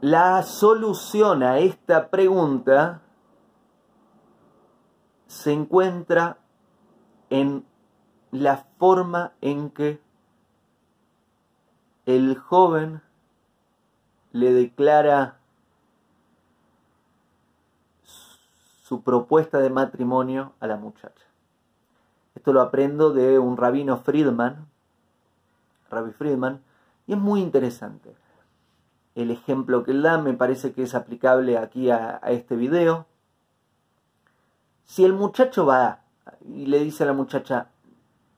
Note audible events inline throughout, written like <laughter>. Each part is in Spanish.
la solución a esta pregunta se encuentra en la forma en que el joven le declara su propuesta de matrimonio a la muchacha. Esto lo aprendo de un rabino Friedman, Rabbi Friedman, y es muy interesante. El ejemplo que él da me parece que es aplicable aquí a, este video. Si el muchacho va y le dice a la muchacha,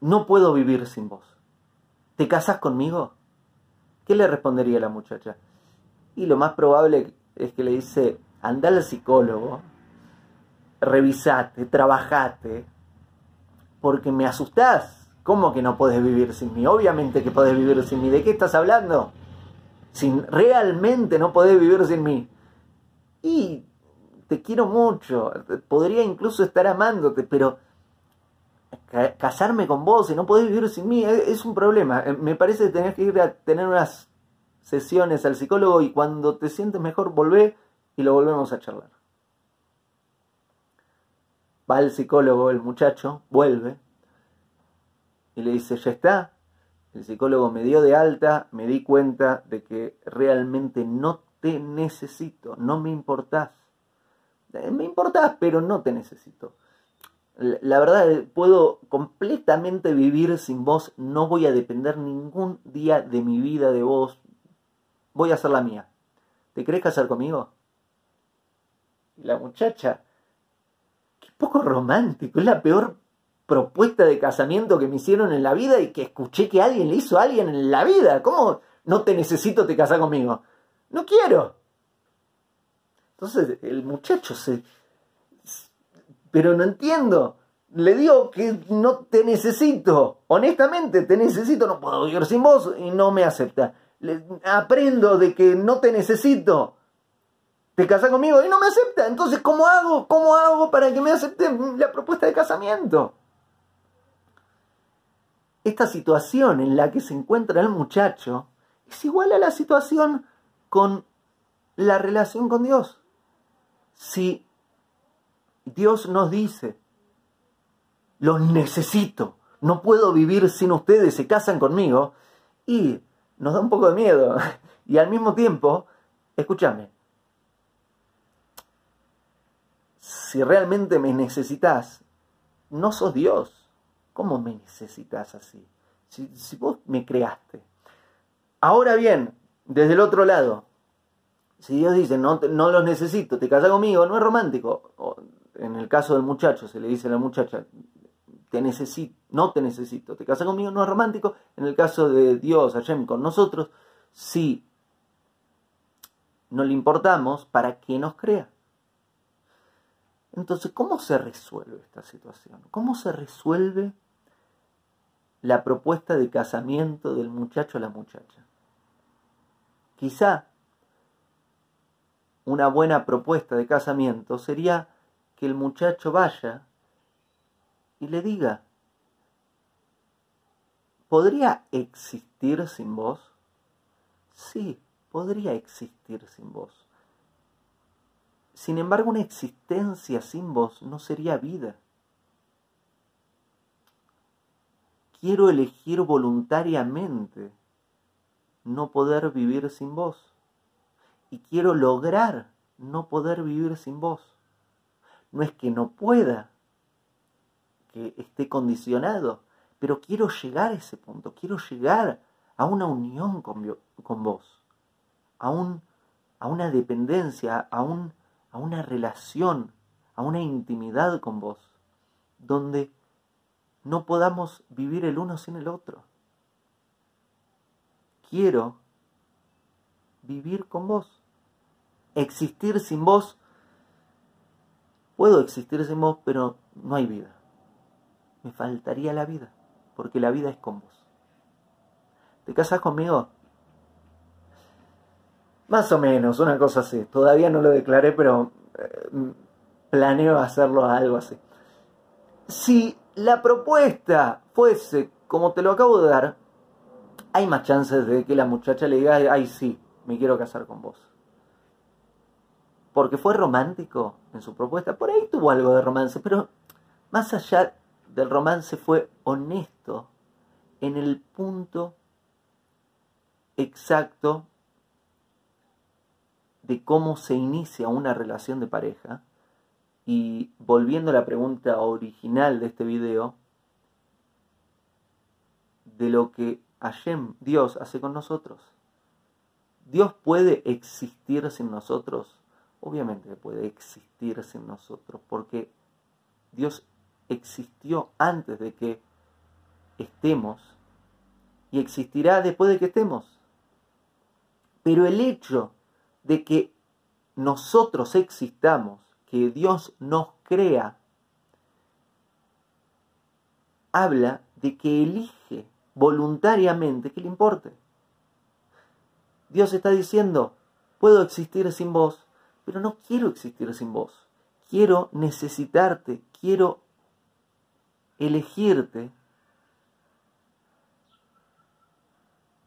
no puedo vivir sin vos, ¿te casas conmigo? ¿Qué le respondería la muchacha? Y lo más probable es que le dice, anda al psicólogo, revisate, trabajate, porque me asustás. ¿Cómo que no puedes vivir sin mí? Obviamente que podés vivir sin mí. ¿De qué estás hablando? Sin realmente no podés vivir sin mí. Y te quiero mucho, podría incluso estar amándote, pero casarme con vos y no podés vivir sin mí es un problema. Eh, me parece que tenés que ir a tener unas sesiones al psicólogo y cuando te sientes mejor volvé y lo volvemos a charlar. Va al psicólogo el muchacho, vuelve y le dice, ya está. El psicólogo me dio de alta, me di cuenta de que realmente no te necesito, no me importás. Eh, me importás, pero no te necesito. La verdad, eh, puedo completamente vivir sin vos, no voy a depender ningún día de mi vida de vos, voy a hacer la mía. ¿Te querés casar conmigo? La muchacha, qué poco romántico, es la peor propuesta de casamiento que me hicieron en la vida y que escuché que alguien le hizo a alguien en la vida. ¿Cómo no te necesito, te casar conmigo? No quiero. Entonces el muchacho se... Pero no entiendo. Le digo que no te necesito. Honestamente, te necesito. No puedo vivir sin vos y no me acepta aprendo de que no te necesito. Te casas conmigo y no me acepta. Entonces, ¿cómo hago? ¿Cómo hago para que me acepte la propuesta de casamiento? Esta situación en la que se encuentra el muchacho es igual a la situación con la relación con Dios. Si Dios nos dice, los necesito, no puedo vivir sin ustedes, se casan conmigo, y nos da un poco de miedo. <laughs> Y al mismo tiempo, escúchame, si realmente me necesitas, no sos Dios. ¿Cómo me necesitas así? Si, vos me creaste. Ahora bien, desde el otro lado, si Dios dice, no, no los necesito, te casas conmigo, no es romántico. en el caso del muchacho, se le dice a la muchacha, te necesito, no te necesito, te casas conmigo, no es romántico. En el caso de Dios, Hashem, con nosotros, sí no le importamos para que nos crea. Entonces, ¿cómo se resuelve esta situación? ¿Cómo se resuelve la propuesta de casamiento del muchacho a la muchacha? Quizá una buena propuesta de casamiento sería que el muchacho vaya y le diga, ¿podría existir sin vos? Sí, podría existir sin vos. Sin embargo, una existencia sin vos no sería vida. Quiero elegir voluntariamente no poder vivir sin vos. Y quiero lograr no poder vivir sin vos. No es que no pueda, que esté condicionado, pero quiero llegar a ese punto, quiero llegar a una unión con, vos, a, un, a una dependencia, a, un, a una relación, a una intimidad con vos, donde no podamos vivir el uno sin el otro. Quiero vivir con vos, existir sin vos. Puedo existir sin vos, pero no hay vida me faltaría la vida, porque la vida es con vos. ¿Te casas conmigo? Más o menos, una cosa así. Todavía no lo declaré, pero eh, planeo hacerlo algo así. Si la propuesta fuese como te lo acabo de dar, hay más chances de que la muchacha le diga, ay sí, me quiero casar con vos. porque fue romántico en su propuesta. Por ahí tuvo algo de romance, pero más allá del romance fue honesto en el punto exacto de cómo se inicia una relación de pareja. Y volviendo a la pregunta original de este video, de lo que Hashem, Dios, hace con nosotros. ¿Dios puede existir sin nosotros? Obviamente puede existir sin nosotros, porque Dios existió antes de que estemos y existirá después de que estemos. Pero el hecho de que nosotros existamos, que Dios nos crea, habla de que elige voluntariamente que le importe. Dios está diciendo, puedo existir sin vos, pero no quiero existir sin vos. Quiero necesitarte, quiero elegirte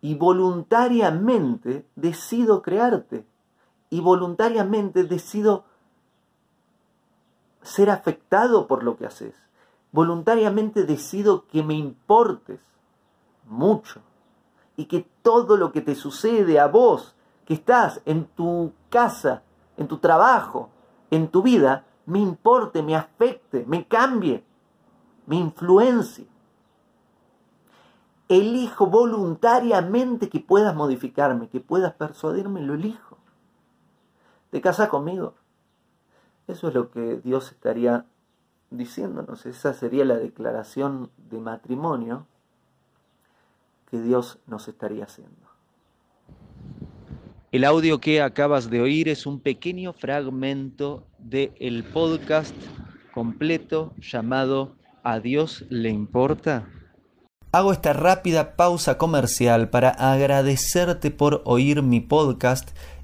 y voluntariamente decido crearte y voluntariamente decido ser afectado por lo que haces. Voluntariamente decido que me importes mucho y que todo lo que te sucede a vos, que estás en tu casa, en tu trabajo, en tu vida, me importe, me afecte, me cambie, me influencie. Elijo voluntariamente que puedas modificarme, que puedas persuadirme, lo elijo. ¿Te casas conmigo? Eso es lo que Dios estaría diciéndonos. Esa sería la declaración de matrimonio que Dios nos estaría haciendo. El audio que acabas de oír es un pequeño fragmento del podcast completo llamado ¿A Dios le importa? Hago esta rápida pausa comercial para agradecerte por oír mi podcast